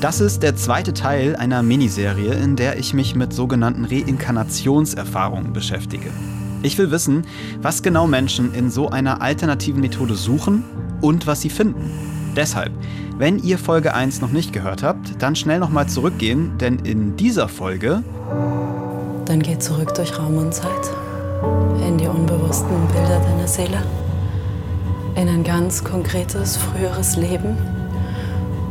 Das ist der zweite Teil einer Miniserie, in der ich mich mit sogenannten Reinkarnationserfahrungen beschäftige. Ich will wissen, was genau Menschen in so einer alternativen Methode suchen und was sie finden. Deshalb, wenn ihr Folge 1 noch nicht gehört habt, dann schnell nochmal zurückgehen, denn in dieser Folge. Dann geh zurück durch Raum und Zeit, in die unbewussten Bilder deiner Seele, in ein ganz konkretes früheres Leben,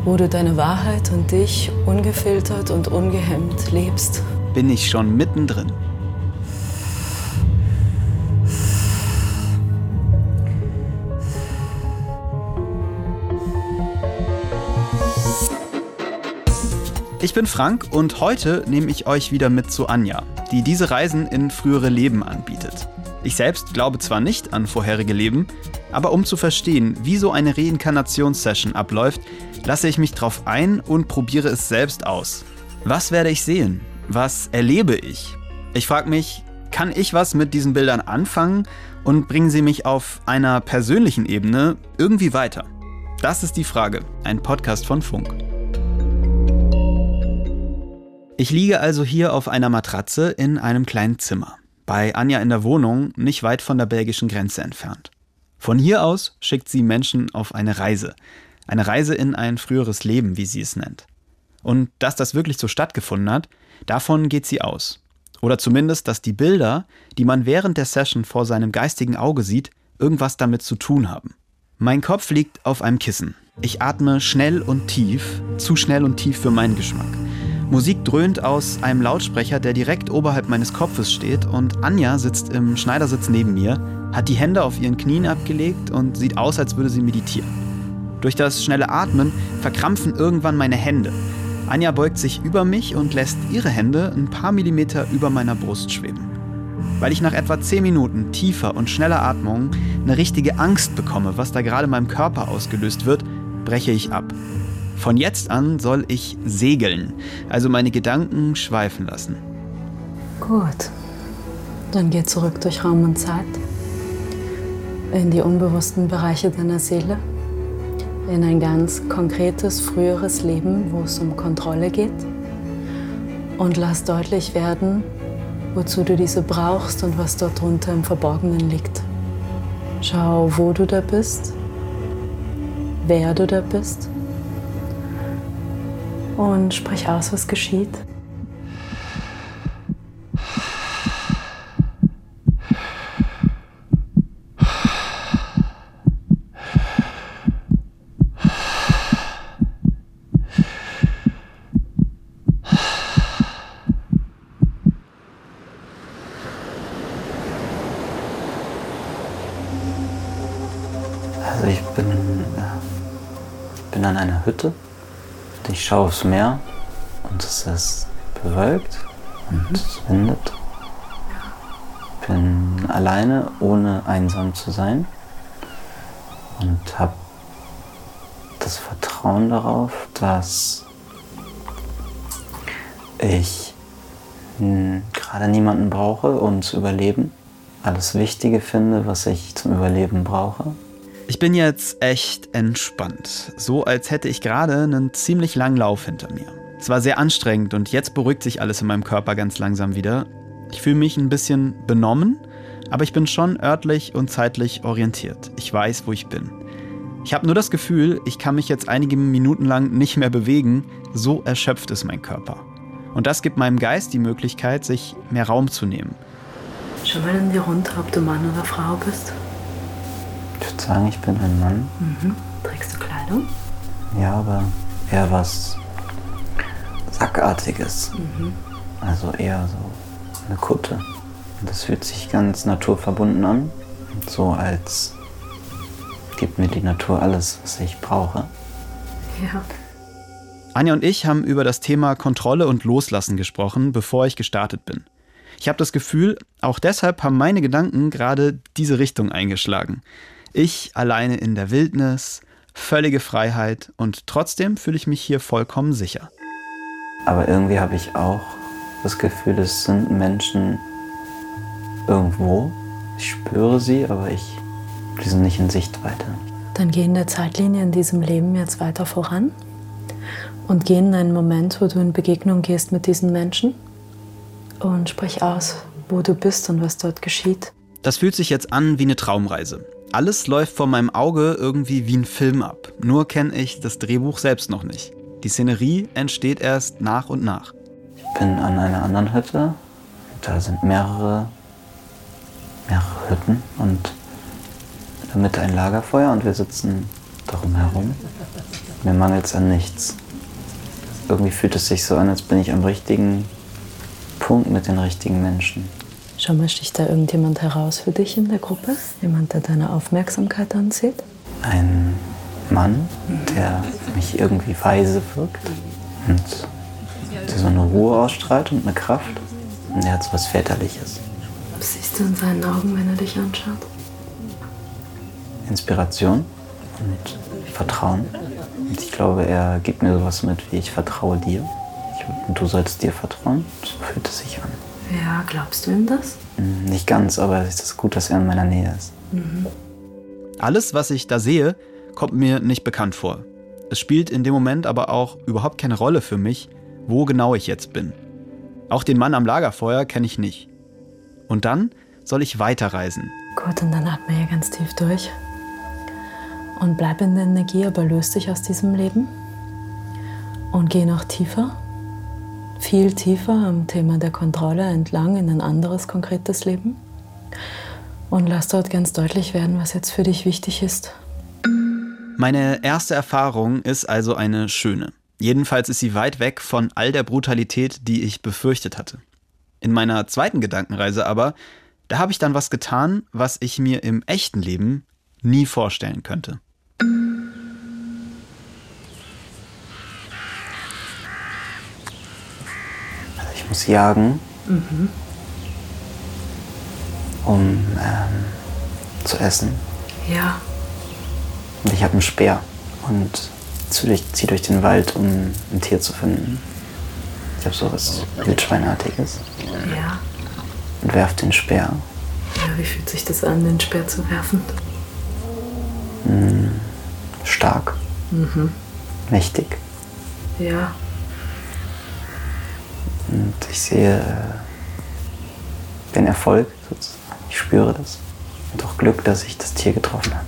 wo du deine Wahrheit und dich ungefiltert und ungehemmt lebst. Bin ich schon mittendrin. Ich bin Frank und heute nehme ich euch wieder mit zu Anja, die diese Reisen in frühere Leben anbietet. Ich selbst glaube zwar nicht an vorherige Leben, aber um zu verstehen, wie so eine Reinkarnationssession abläuft, lasse ich mich drauf ein und probiere es selbst aus. Was werde ich sehen? Was erlebe ich? Ich frage mich, kann ich was mit diesen Bildern anfangen und bringen sie mich auf einer persönlichen Ebene irgendwie weiter? Das ist die Frage. Ein Podcast von Funk. Ich liege also hier auf einer Matratze in einem kleinen Zimmer. Bei Anja in der Wohnung, nicht weit von der belgischen Grenze entfernt. Von hier aus schickt sie Menschen auf eine Reise. Eine Reise in ein früheres Leben, wie sie es nennt. Und dass das wirklich so stattgefunden hat, davon geht sie aus. Oder zumindest, dass die Bilder, die man während der Session vor seinem geistigen Auge sieht, irgendwas damit zu tun haben. Mein Kopf liegt auf einem Kissen. Ich atme schnell und tief, zu schnell und tief für meinen Geschmack. Musik dröhnt aus einem Lautsprecher, der direkt oberhalb meines Kopfes steht und Anja sitzt im Schneidersitz neben mir, hat die Hände auf ihren Knien abgelegt und sieht aus, als würde sie meditieren. Durch das schnelle Atmen verkrampfen irgendwann meine Hände. Anja beugt sich über mich und lässt ihre Hände ein paar Millimeter über meiner Brust schweben. Weil ich nach etwa 10 Minuten tiefer und schneller Atmung eine richtige Angst bekomme, was da gerade in meinem Körper ausgelöst wird, breche ich ab. Von jetzt an soll ich segeln, also meine Gedanken schweifen lassen. Gut. Dann geh zurück durch Raum und Zeit. In die unbewussten Bereiche deiner Seele. In ein ganz konkretes früheres Leben, wo es um Kontrolle geht. Und lass deutlich werden, wozu du diese brauchst und was dort drunter im Verborgenen liegt. Schau, wo du da bist, wer du da bist und sprich aus, was geschieht. Also ich bin, äh, bin an einer Hütte ich schaue aufs Meer und es ist bewölkt und mhm. es windet. Ich bin alleine, ohne einsam zu sein und habe das Vertrauen darauf, dass ich gerade niemanden brauche, um zu überleben. Alles Wichtige finde, was ich zum Überleben brauche. Ich bin jetzt echt entspannt. So als hätte ich gerade einen ziemlich langen Lauf hinter mir. Es war sehr anstrengend und jetzt beruhigt sich alles in meinem Körper ganz langsam wieder. Ich fühle mich ein bisschen benommen, aber ich bin schon örtlich und zeitlich orientiert. Ich weiß, wo ich bin. Ich habe nur das Gefühl, ich kann mich jetzt einige Minuten lang nicht mehr bewegen, so erschöpft ist mein Körper. Und das gibt meinem Geist die Möglichkeit, sich mehr Raum zu nehmen. Schau mal in dir runter, ob du Mann oder Frau bist. Ich würde sagen, ich bin ein Mann. Mhm. Trägst du Kleidung? Ja, aber eher was Sackartiges. Mhm. Also eher so eine Kutte. Und das fühlt sich ganz naturverbunden an. So als gibt mir die Natur alles, was ich brauche. Ja. Anja und ich haben über das Thema Kontrolle und Loslassen gesprochen, bevor ich gestartet bin. Ich habe das Gefühl, auch deshalb haben meine Gedanken gerade diese Richtung eingeschlagen. Ich alleine in der Wildnis, völlige Freiheit und trotzdem fühle ich mich hier vollkommen sicher. Aber irgendwie habe ich auch das Gefühl, es sind Menschen irgendwo. Ich spüre sie, aber ich, die sind nicht in Sichtweite. Dann geh in der Zeitlinie in diesem Leben jetzt weiter voran. Und geh in einen Moment, wo du in Begegnung gehst mit diesen Menschen und sprich aus, wo du bist und was dort geschieht. Das fühlt sich jetzt an wie eine Traumreise. Alles läuft vor meinem Auge irgendwie wie ein Film ab. Nur kenne ich das Drehbuch selbst noch nicht. Die Szenerie entsteht erst nach und nach. Ich bin an einer anderen Hütte. Da sind mehrere, mehrere Hütten und in der Mitte ein Lagerfeuer und wir sitzen darum herum. Mir mangelt es an nichts. Irgendwie fühlt es sich so an, als bin ich am richtigen Punkt mit den richtigen Menschen. Schau mal, sticht da irgendjemand heraus für dich in der Gruppe? Jemand, der deine Aufmerksamkeit anzieht? Ein Mann, der mich irgendwie weise wirkt und der so eine Ruhe ausstrahlt und eine Kraft. Und der hat so was Väterliches. Was siehst du in seinen Augen, wenn er dich anschaut? Inspiration und Vertrauen. Und ich glaube, er gibt mir sowas mit, wie ich vertraue dir. Ich, und du sollst dir vertrauen. So fühlt es sich an. Ja, glaubst du ihm das? Hm, Nicht ganz, aber es ist gut, dass er in meiner Nähe ist. Alles, was ich da sehe, kommt mir nicht bekannt vor. Es spielt in dem Moment aber auch überhaupt keine Rolle für mich, wo genau ich jetzt bin. Auch den Mann am Lagerfeuer kenne ich nicht. Und dann soll ich weiterreisen. Gut, und dann atme hier ganz tief durch. Und bleib in der Energie, aber löst dich aus diesem Leben. Und geh noch tiefer, viel tiefer am Thema der Kontrolle entlang in ein anderes konkretes Leben. Und lass dort ganz deutlich werden, was jetzt für dich wichtig ist. Meine erste Erfahrung ist also eine schöne. Jedenfalls ist sie weit weg von all der Brutalität, die ich befürchtet hatte. In meiner zweiten Gedankenreise aber, da habe ich dann was getan, was ich mir im echten Leben nie vorstellen könnte. Also ich muss jagen, um ähm, zu essen. Ja, Und ich habe einen Speer und ziehe durch, zieh durch den Wald, um ein Tier zu finden. Ich habe so was Wildschweinartiges ja. und werfe den Speer. Ja, wie fühlt sich das an, den Speer zu werfen? Stark, mächtig. Ja, Und ich sehe äh, den Erfolg. Ich spüre das. Und auch Glück, dass ich das Tier getroffen habe.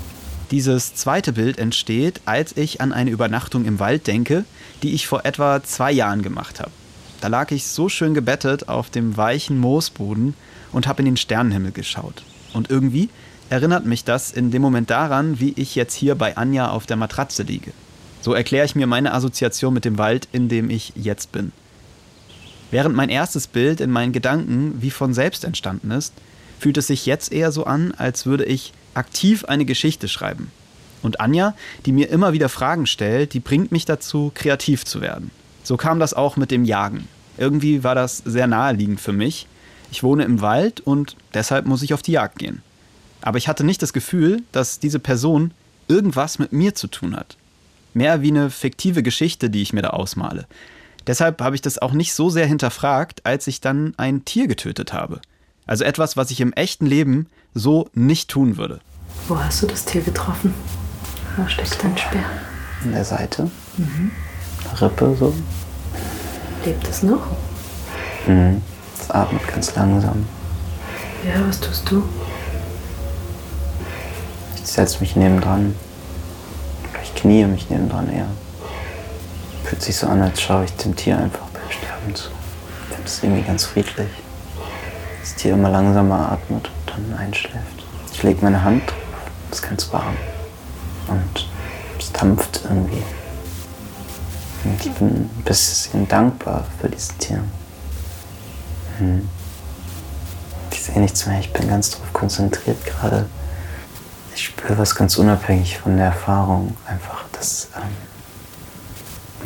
Dieses zweite Bild entsteht, als ich an eine Übernachtung im Wald denke, die ich vor etwa zwei Jahren gemacht habe. Da lag ich so schön gebettet auf dem weichen Moosboden und habe in den Sternenhimmel geschaut. Und irgendwie erinnert mich das in dem Moment daran, wie ich jetzt hier bei Anja auf der Matratze liege. So erkläre ich mir meine Assoziation mit dem Wald, in dem ich jetzt bin. Während mein erstes Bild in meinen Gedanken wie von selbst entstanden ist, fühlt es sich jetzt eher so an, als würde ich aktiv eine Geschichte schreiben. Und Anja, die mir immer wieder Fragen stellt, die bringt mich dazu, kreativ zu werden. So kam das auch mit dem Jagen. Irgendwie war das sehr naheliegend für mich. Ich wohne im Wald und deshalb muss ich auf die Jagd gehen. Aber ich hatte nicht das Gefühl, dass diese Person irgendwas mit mir zu tun hat. Mehr wie eine fiktive Geschichte, die ich mir da ausmale. Deshalb habe ich das auch nicht so sehr hinterfragt, als ich dann ein Tier getötet habe. Also etwas, was ich im echten Leben so nicht tun würde. wo hast du das Tier getroffen? Wo steckt dein Speer? An der Seite. Rippe so. Lebt es noch? Mhm. Es atmet ganz langsam. Ja, was tust du? Ich setze mich nebendran. Ich knie mich nebendran eher. Fühlt sich so an, als schaue ich dem Tier einfach beim Sterben zu. Finde es irgendwie ganz friedlich. Das Tier immer langsamer atmet und dann einschläft. Ich lege meine Hand drauf. Es ist ganz warm. Und es dampft irgendwie. Und ich bin ein bisschen dankbar für dieses Tier. Hm. Ich sehe nichts mehr. Ich bin ganz darauf konzentriert gerade. Ich spüre was ganz unabhängig von der Erfahrung. Einfach, dass ähm,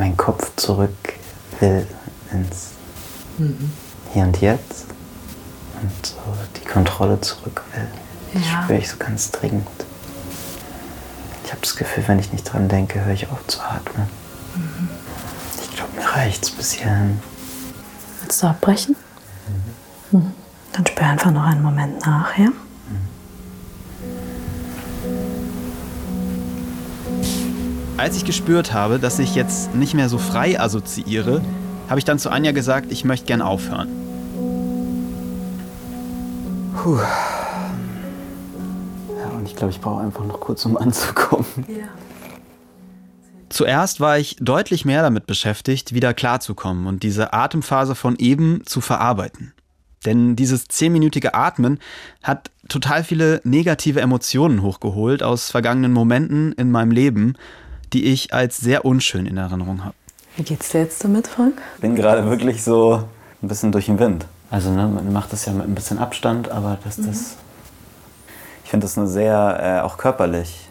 mein Kopf zurück will ins Hier und Jetzt und so die Kontrolle zurück will. Das Ja. spüre ich so ganz dringend. Ich habe das Gefühl, wenn ich nicht dran denke, höre ich auf zu atmen. Ich glaube, mir reicht's bis hierhin. Willst du abbrechen? Mhm. Dann spür einfach noch einen Moment nach, ja? Als ich gespürt habe, dass ich jetzt nicht mehr so frei assoziiere, habe ich dann zu Anja gesagt, ich möchte gern aufhören. Puh. Ja, und ich glaube, ich brauche einfach noch kurz, um anzukommen. Ja. Zuerst war ich deutlich mehr damit beschäftigt, wieder klarzukommen und diese Atemphase von eben zu verarbeiten. Denn dieses zehnminütige Atmen hat total viele negative Emotionen hochgeholt aus vergangenen Momenten in meinem Leben, die ich als sehr unschön in Erinnerung habe. Wie geht's dir jetzt damit, Frank? Ich bin gerade wirklich so ein bisschen durch den Wind. Also ne, man macht das ja mit ein bisschen Abstand, aber das, mhm. das ich finde das eine sehr, äh, auch körperlich,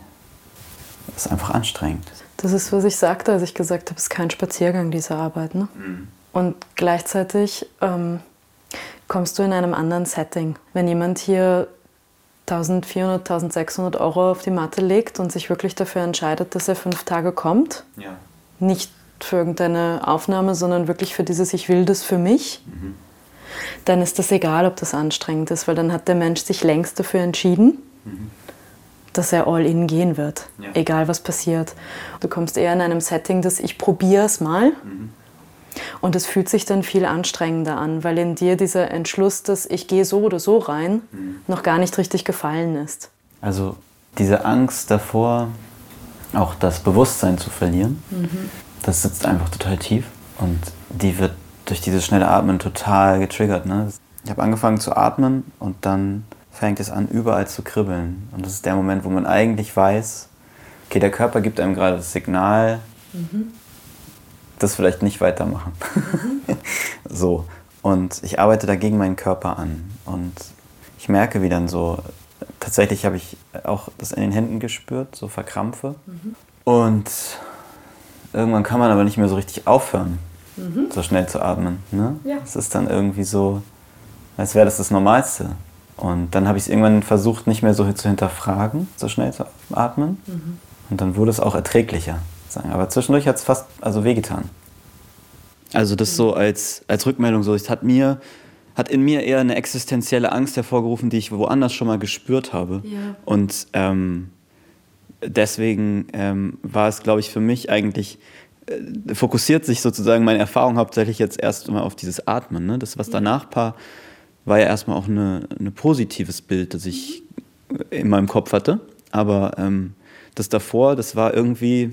das ist einfach anstrengend. Das ist, was ich sagte, als ich gesagt habe, es ist kein Spaziergang, diese Arbeit. Ne? Mhm. Und gleichzeitig ähm, kommst du in einem anderen Setting. Wenn jemand hier 1400, 1600 Euro auf die Matte legt und sich wirklich dafür entscheidet, dass er fünf Tage kommt, ja. nicht für irgendeine Aufnahme, sondern wirklich für dieses Ich will das für mich, mhm. dann ist das egal, ob das anstrengend ist, weil dann hat der Mensch sich längst dafür entschieden. Mhm dass er all in gehen wird, ja. egal was passiert. Du kommst eher in einem Setting, dass ich probiere es mal. Mhm. Und es fühlt sich dann viel anstrengender an, weil in dir dieser Entschluss, dass ich gehe so oder so rein, mhm. noch gar nicht richtig gefallen ist. Also diese Angst davor, auch das Bewusstsein zu verlieren, mhm. das sitzt einfach total tief und die wird durch dieses schnelle Atmen total getriggert. Ne? Ich habe angefangen zu atmen und dann fängt es an, überall zu kribbeln. Und das ist der Moment, wo man eigentlich weiß, okay, der Körper gibt einem gerade das Signal, mhm. Das vielleicht nicht weitermachen. Mhm. so. Und ich arbeite dagegen meinen Körper an. Und ich merke, wie dann so, tatsächlich habe ich auch das in den Händen gespürt, so Verkrampfe. Mhm. Und irgendwann kann man aber nicht mehr so richtig aufhören, mhm. so schnell zu atmen. Ne? Ja. Es ist dann irgendwie so, als wäre das das Normalste. Und dann habe ich es irgendwann versucht, nicht mehr so zu hinterfragen, so schnell zu atmen. Mhm. Und dann wurde es auch erträglicher. Aber zwischendurch hat es fast also wehgetan. Also das so als, als Rückmeldung, so, es hat mir, hat in mir eher eine existenzielle Angst hervorgerufen, die ich woanders schon mal gespürt habe. Ja. Und ähm, deswegen ähm, war es, glaube ich, für mich eigentlich, äh, fokussiert sich sozusagen meine Erfahrung hauptsächlich jetzt erst mal auf dieses Atmen. Ne? Das, was danach paar war ja erstmal auch ein eine positives Bild, das ich in meinem Kopf hatte. Aber ähm, das davor, das war irgendwie,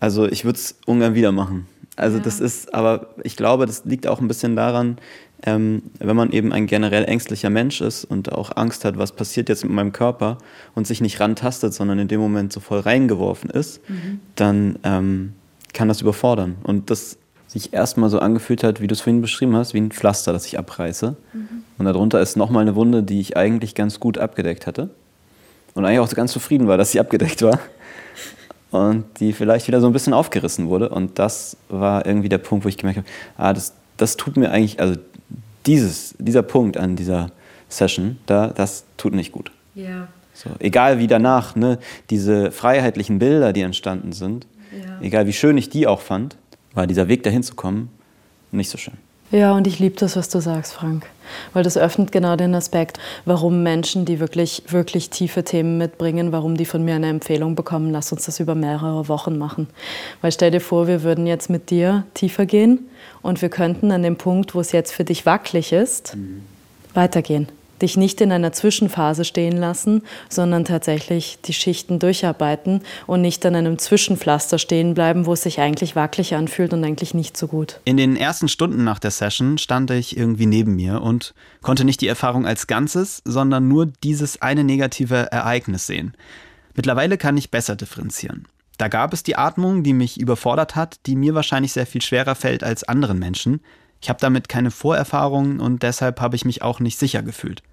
also ich würde es ungern wieder machen. Also ja. das ist, aber ich glaube, das liegt auch ein bisschen daran, ähm, wenn man eben ein generell ängstlicher Mensch ist und auch Angst hat, was passiert jetzt mit meinem Körper und sich nicht rantastet, sondern in dem Moment so voll reingeworfen ist, mhm. dann ähm, kann das überfordern. Und das sich erstmal so angefühlt hat, wie du es vorhin beschrieben hast, wie ein Pflaster, das ich abreiße. Mhm. Und darunter ist nochmal eine Wunde, die ich eigentlich ganz gut abgedeckt hatte. Und eigentlich auch ganz zufrieden war, dass sie abgedeckt war. Und die vielleicht wieder so ein bisschen aufgerissen wurde. Und das war irgendwie der Punkt, wo ich gemerkt habe, ah, das, das tut mir eigentlich, also dieses, dieser Punkt an dieser Session, da, das tut nicht gut. Ja. So, egal wie danach, ne, diese freiheitlichen Bilder, die entstanden sind, ja. egal wie schön ich die auch fand, war dieser Weg dahin zu kommen nicht so schön. Ja, und ich liebe das, was du sagst, Frank. Weil das öffnet genau den Aspekt, warum Menschen, die wirklich, wirklich tiefe Themen mitbringen, warum die von mir eine Empfehlung bekommen, lass uns das über mehrere Wochen machen. Weil stell dir vor, wir würden jetzt mit dir tiefer gehen und wir könnten an dem Punkt, wo es jetzt für dich wackelig ist, mhm. weitergehen dich nicht in einer Zwischenphase stehen lassen, sondern tatsächlich die Schichten durcharbeiten und nicht an einem Zwischenpflaster stehen bleiben, wo es sich eigentlich wackelig anfühlt und eigentlich nicht so gut. In den ersten Stunden nach der Session stand ich irgendwie neben mir und konnte nicht die Erfahrung als Ganzes, sondern nur dieses eine negative Ereignis sehen. Mittlerweile kann ich besser differenzieren. Da gab es die Atmung, die mich überfordert hat, die mir wahrscheinlich sehr viel schwerer fällt als anderen Menschen. Ich habe damit keine Vorerfahrungen und deshalb habe ich mich auch nicht sicher gefühlt.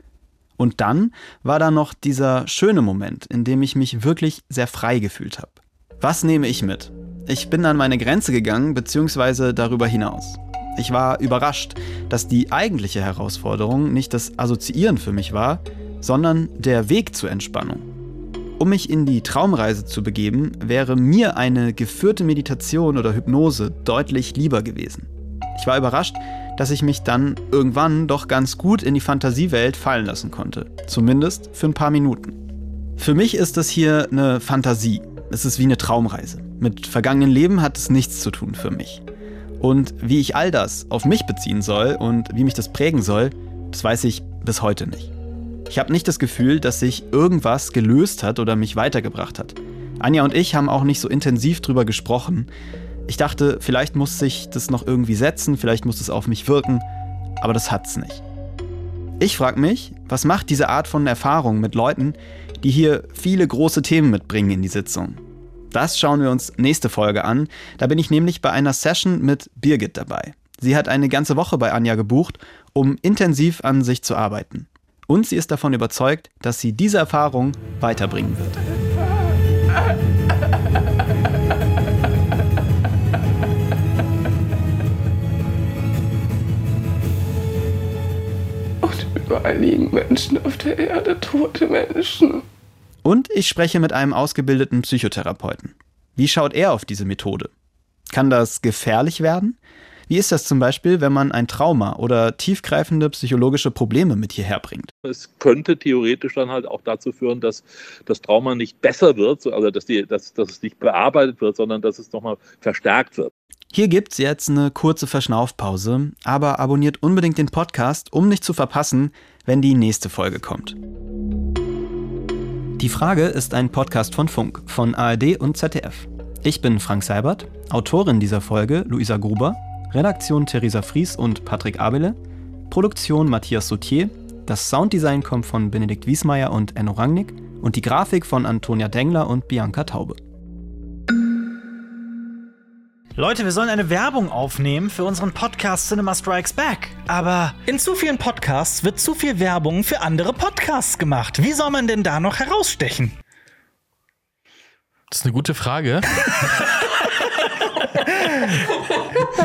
Und dann war da noch dieser schöne Moment, in dem ich mich wirklich sehr frei gefühlt habe. Was nehme ich mit? Ich bin an meine Grenze gegangen, beziehungsweise darüber hinaus. Ich war überrascht, dass die eigentliche Herausforderung nicht das Assoziieren für mich war, sondern der Weg zur Entspannung. Um mich in die Traumreise zu begeben, wäre mir eine geführte Meditation oder Hypnose deutlich lieber gewesen. Ich war überrascht, dass ich mich dann irgendwann doch ganz gut in die Fantasiewelt fallen lassen konnte. Zumindest für ein paar Minuten. Für mich ist das hier eine Fantasie. es ist wie eine Traumreise. Mit vergangenen Leben hat es nichts zu tun für mich. Und wie ich all das auf mich beziehen soll und wie mich das prägen soll, das weiß ich bis heute nicht. Ich habe nicht das Gefühl, dass sich irgendwas gelöst hat oder mich weitergebracht hat. Anja und ich haben auch nicht so intensiv drüber gesprochen. Ich dachte, vielleicht muss sich das noch irgendwie setzen, vielleicht muss es auf mich wirken, aber das hat's nicht. Ich frage mich, was macht diese Art von Erfahrung mit Leuten, die hier viele große Themen mitbringen in die Sitzung? Das schauen wir uns nächste Folge an. Da bin ich nämlich bei einer Session mit Birgit dabei. Sie hat eine ganze Woche bei Anja gebucht, um intensiv an sich zu arbeiten. Und sie ist davon überzeugt, dass sie diese Erfahrung weiterbringen wird. Überall liegen Menschen auf der Erde, tote Menschen. Und ich spreche mit einem ausgebildeten Psychotherapeuten. Wie schaut er auf diese Methode? Kann das gefährlich werden? Wie ist das zum Beispiel, wenn man ein Trauma oder tiefgreifende psychologische Probleme mit hierher bringt? Es könnte theoretisch dann halt auch dazu führen, dass das Trauma nicht besser wird, also dass, die, dass, dass es nicht bearbeitet wird, sondern dass es nochmal verstärkt wird. Hier gibt's jetzt eine kurze Verschnaufpause, aber abonniert unbedingt den Podcast, um nicht zu verpassen, wenn die nächste Folge kommt. Die Frage ist ein Podcast von Funk, von ARD und ZDF. Ich bin Frank Seibert, Autorin dieser Folge Luisa Gruber, Redaktion Theresa Fries und Patrick Abele, Produktion Matthias Sautier, das Sounddesign kommt von Benedikt Wiesmeier und Enno Rangnick und die Grafik von Antonia Dengler und Bianca Taube. Leute, wir sollen eine Werbung aufnehmen für unseren Podcast Cinema Strikes Back. Aber in zu vielen Podcasts wird zu viel Werbung für andere Podcasts gemacht. Wie soll man denn da noch herausstechen? Das ist eine gute Frage.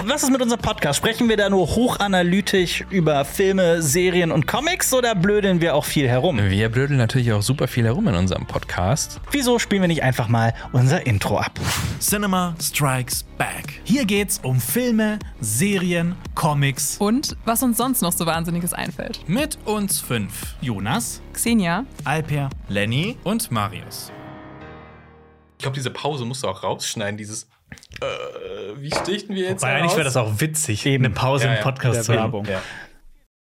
Was ist mit unserem Podcast? Sprechen wir da nur hochanalytisch über Filme, Serien und Comics oder blödeln wir auch viel herum? Wir blödeln natürlich auch super viel herum in unserem Podcast. Wieso spielen wir nicht einfach mal unser Intro ab? Cinema Strikes Back. Hier geht's um Filme, Serien, Comics. Und was uns sonst noch so Wahnsinniges einfällt. Mit uns fünf. Jonas, Xenia, Alper, Lenny und Marius. Ich glaube, diese Pause musst du auch rausschneiden, dieses. Äh, wie stichten wir jetzt? Weil eigentlich wäre das auch witzig, eine Pause Ja, im Podcast zu haben. Werbung. Ja.